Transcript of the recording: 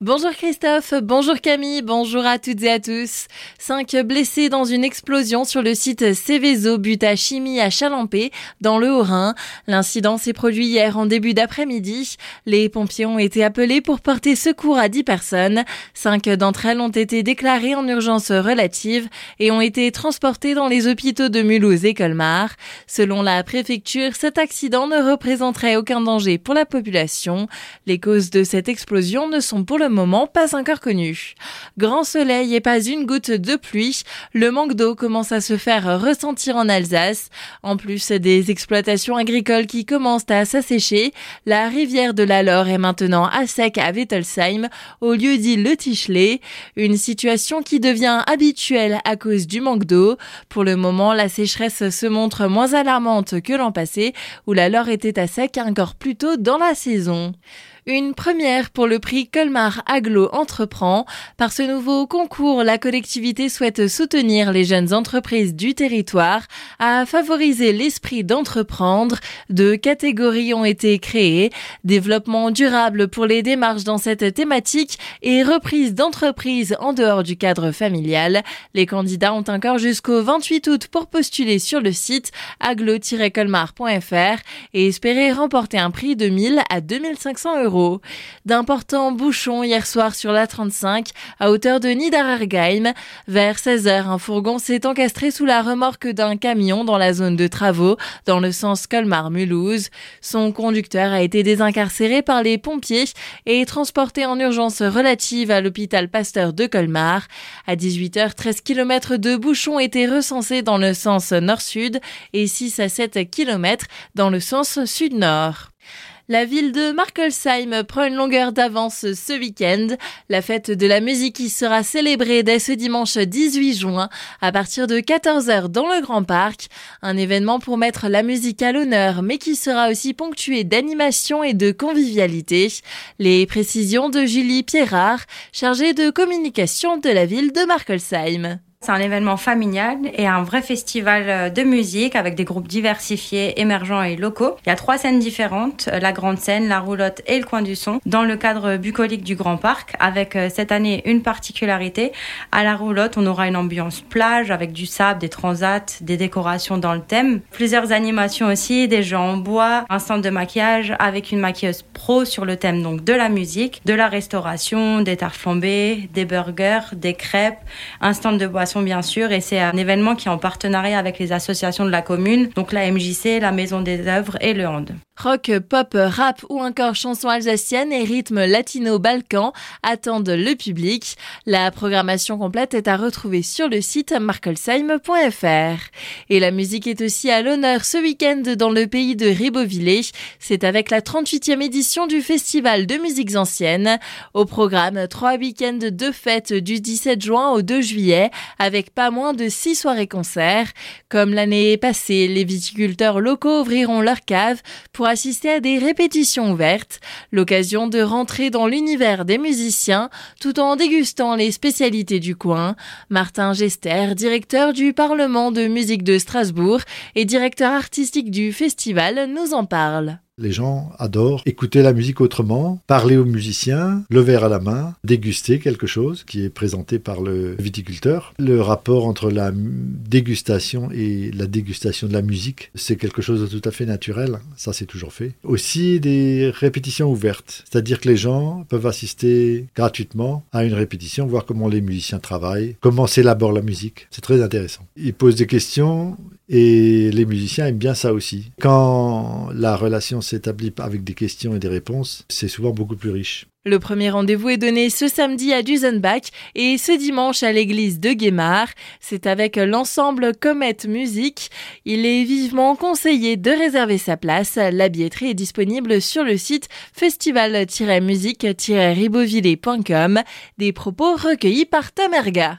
Bonjour Christophe, bonjour Camille, bonjour à toutes et à tous. Cinq blessés dans une explosion sur le site Céveso Buta Chimie à Chalampé, dans le Haut-Rhin. L'incident s'est produit hier en début d'après-midi. Les pompiers ont été appelés pour porter secours à dix personnes. Cinq d'entre elles ont été déclarées en urgence relative et ont été transportées dans les hôpitaux de Mulhouse et Colmar. Selon la préfecture, cet accident ne représenterait aucun danger pour la population. Les causes de cette explosion ne sont pour le moment pas encore connu. Grand soleil et pas une goutte de pluie, le manque d'eau commence à se faire ressentir en Alsace. En plus des exploitations agricoles qui commencent à s'assécher, la rivière de la Loire est maintenant à sec à Wittelsheim, au lieu dit Le Tichelet, une situation qui devient habituelle à cause du manque d'eau. Pour le moment, la sécheresse se montre moins alarmante que l'an passé, où la Loire était à sec encore plus tôt dans la saison. Une première pour le prix Colmar Aglo Entreprend. Par ce nouveau concours, la collectivité souhaite soutenir les jeunes entreprises du territoire à favoriser l'esprit d'entreprendre. Deux catégories ont été créées. Développement durable pour les démarches dans cette thématique et reprise d'entreprise en dehors du cadre familial. Les candidats ont encore jusqu'au 28 août pour postuler sur le site aglo-colmar.fr et espérer remporter un prix de 1000 à 2500 euros. D'importants bouchons hier soir sur la 35 à hauteur de Niederergheim. Vers 16h, un fourgon s'est encastré sous la remorque d'un camion dans la zone de travaux dans le sens Colmar-Mulhouse. Son conducteur a été désincarcéré par les pompiers et transporté en urgence relative à l'hôpital Pasteur de Colmar. À 18h, 13 km de bouchons étaient recensés dans le sens nord-sud et 6 à 7 km dans le sens sud-nord. La ville de Markelsheim prend une longueur d'avance ce week-end. La fête de la musique y sera célébrée dès ce dimanche 18 juin à partir de 14h dans le Grand Parc. Un événement pour mettre la musique à l'honneur mais qui sera aussi ponctué d'animation et de convivialité. Les précisions de Julie Pierrard, chargée de communication de la ville de Markelsheim. C'est un événement familial et un vrai festival euh, de musique avec des groupes diversifiés, émergents et locaux. Il y a trois scènes différentes, euh, la grande scène, la roulotte et le coin du son, dans le cadre bucolique du Grand Parc, avec euh, cette année une particularité. À la roulotte, on aura une ambiance plage avec du sable, des transats, des décorations dans le thème. Plusieurs animations aussi, des jeux en bois, un stand de maquillage avec une maquilleuse pro sur le thème donc de la musique, de la restauration, des tartes flambées, des burgers, des crêpes, un stand de bois bien sûr et c'est un événement qui est en partenariat avec les associations de la commune, donc la MJC, la Maison des œuvres et le Hand. Rock, pop, rap ou encore chansons alsaciennes et rythmes latino-balkans attendent le public. La programmation complète est à retrouver sur le site markelsheim.fr. Et la musique est aussi à l'honneur ce week-end dans le pays de Ribeauvillé. C'est avec la 38e édition du Festival de musiques anciennes. Au programme, trois week-ends de fêtes du 17 juin au 2 juillet avec pas moins de six soirées-concerts. Comme l'année passée, les viticulteurs locaux ouvriront leur cave pour assister à des répétitions ouvertes, l'occasion de rentrer dans l'univers des musiciens tout en dégustant les spécialités du coin. Martin Gester, directeur du Parlement de musique de Strasbourg et directeur artistique du festival, nous en parle. Les gens adorent écouter la musique autrement, parler aux musiciens, le verre à la main, déguster quelque chose qui est présenté par le viticulteur. Le rapport entre la dégustation et la dégustation de la musique, c'est quelque chose de tout à fait naturel. Ça, c'est toujours fait. Aussi des répétitions ouvertes, c'est-à-dire que les gens peuvent assister gratuitement à une répétition, voir comment les musiciens travaillent, comment s'élabore la musique. C'est très intéressant. Ils posent des questions, et les musiciens aiment bien ça aussi. Quand la relation s'établit avec des questions et des réponses, c'est souvent beaucoup plus riche. Le premier rendez-vous est donné ce samedi à Duzenbach et ce dimanche à l'église de Guémar. C'est avec l'ensemble Comet Music. Il est vivement conseillé de réserver sa place. La billetterie est disponible sur le site festival-musique-ribeauvillé.com. Des propos recueillis par Tamerga.